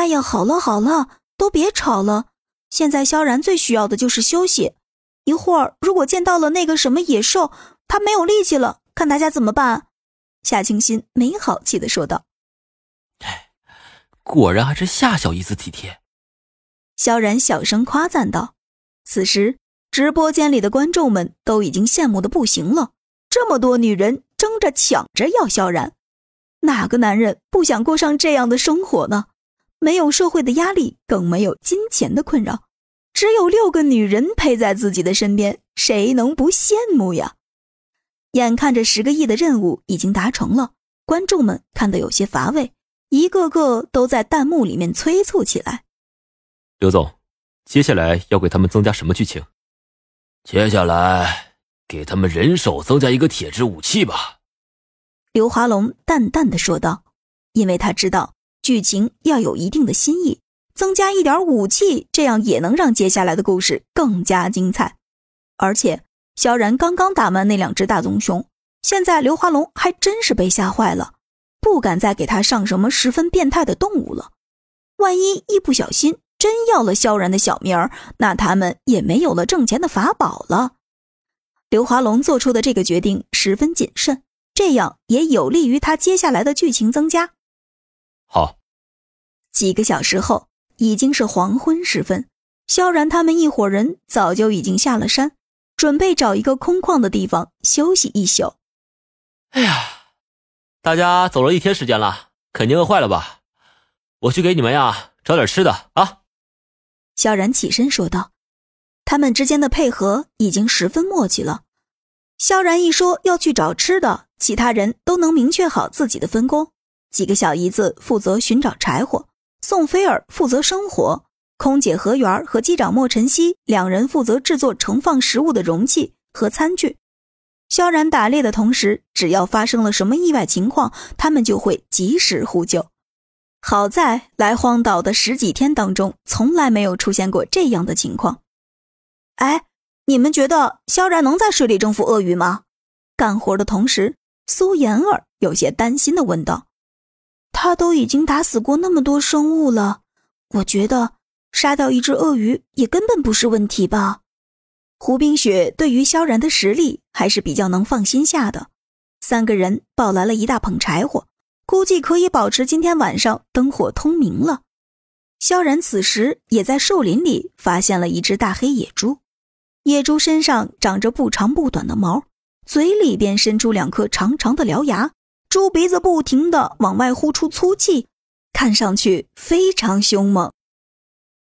哎呀，好了好了，都别吵了。现在萧然最需要的就是休息。一会儿如果见到了那个什么野兽，他没有力气了，看大家怎么办？夏清新没好气的说道。哎，果然还是夏小姨子体贴。萧然小声夸赞道。此时，直播间里的观众们都已经羡慕的不行了。这么多女人争着抢着要萧然，哪个男人不想过上这样的生活呢？没有社会的压力，更没有金钱的困扰，只有六个女人陪在自己的身边，谁能不羡慕呀？眼看着十个亿的任务已经达成了，观众们看得有些乏味，一个个都在弹幕里面催促起来。刘总，接下来要给他们增加什么剧情？接下来给他们人手增加一个铁质武器吧。刘华龙淡淡的说道，因为他知道。剧情要有一定的新意，增加一点武器，这样也能让接下来的故事更加精彩。而且，萧然刚刚打完那两只大棕熊，现在刘华龙还真是被吓坏了，不敢再给他上什么十分变态的动物了。万一一不小心真要了萧然的小命儿，那他们也没有了挣钱的法宝了。刘华龙做出的这个决定十分谨慎，这样也有利于他接下来的剧情增加。好，几个小时后已经是黄昏时分，萧然他们一伙人早就已经下了山，准备找一个空旷的地方休息一宿。哎呀，大家走了一天时间了，肯定饿坏了吧？我去给你们呀找点吃的啊！萧然起身说道。他们之间的配合已经十分默契了。萧然一说要去找吃的，其他人都能明确好自己的分工。几个小姨子负责寻找柴火，宋菲儿负责生火，空姐何媛和机长莫晨曦两人负责制作盛放食物的容器和餐具。萧然打猎的同时，只要发生了什么意外情况，他们就会及时呼救。好在来荒岛的十几天当中，从来没有出现过这样的情况。哎，你们觉得萧然能在水里征服鳄鱼吗？干活的同时，苏妍儿有些担心的问道。他都已经打死过那么多生物了，我觉得杀掉一只鳄鱼也根本不是问题吧。胡冰雪对于萧然的实力还是比较能放心下的。三个人抱来了一大捧柴火，估计可以保持今天晚上灯火通明了。萧然此时也在树林里发现了一只大黑野猪，野猪身上长着不长不短的毛，嘴里边伸出两颗长长的獠牙。猪鼻子不停地往外呼出粗气，看上去非常凶猛。